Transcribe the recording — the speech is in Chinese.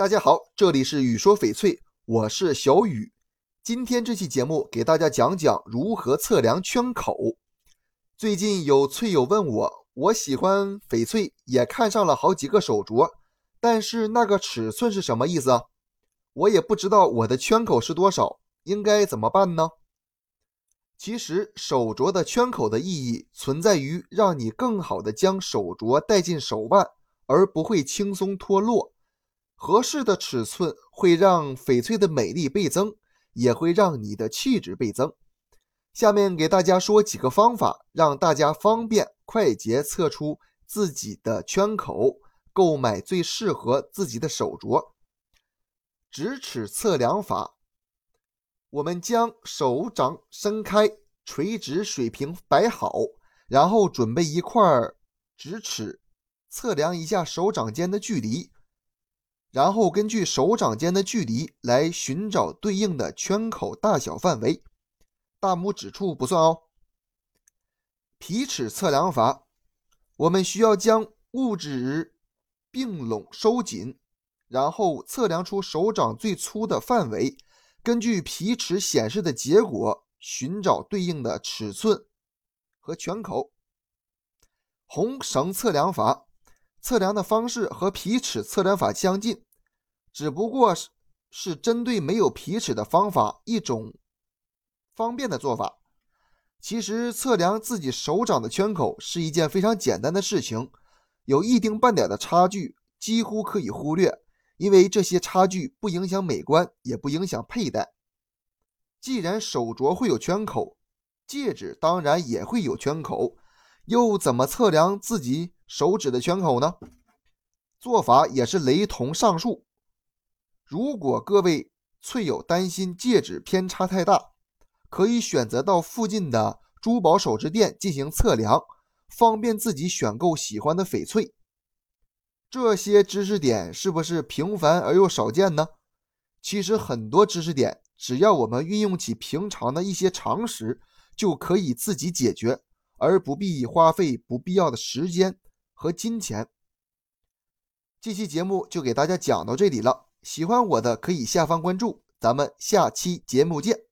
大家好，这里是雨说翡翠，我是小雨。今天这期节目给大家讲讲如何测量圈口。最近有翠友问我，我喜欢翡翠，也看上了好几个手镯，但是那个尺寸是什么意思啊？我也不知道我的圈口是多少，应该怎么办呢？其实手镯的圈口的意义存在于让你更好的将手镯戴进手腕，而不会轻松脱落。合适的尺寸会让翡翠的美丽倍增，也会让你的气质倍增。下面给大家说几个方法，让大家方便快捷测出自己的圈口，购买最适合自己的手镯。直尺测量法，我们将手掌伸开，垂直水平摆好，然后准备一块直尺，测量一下手掌间的距离。然后根据手掌间的距离来寻找对应的圈口大小范围，大拇指处不算哦。皮尺测量法，我们需要将物指并拢收紧，然后测量出手掌最粗的范围，根据皮尺显示的结果寻找对应的尺寸和圈口。红绳测量法。测量的方式和皮尺测量法相近，只不过是是针对没有皮尺的方法一种方便的做法。其实测量自己手掌的圈口是一件非常简单的事情，有一丁半点的差距几乎可以忽略，因为这些差距不影响美观，也不影响佩戴。既然手镯会有圈口，戒指当然也会有圈口，又怎么测量自己？手指的圈口呢？做法也是雷同上述。如果各位翠友担心戒指偏差太大，可以选择到附近的珠宝首饰店进行测量，方便自己选购喜欢的翡翠。这些知识点是不是平凡而又少见呢？其实很多知识点，只要我们运用起平常的一些常识，就可以自己解决，而不必花费不必要的时间。和金钱，这期节目就给大家讲到这里了。喜欢我的可以下方关注，咱们下期节目见。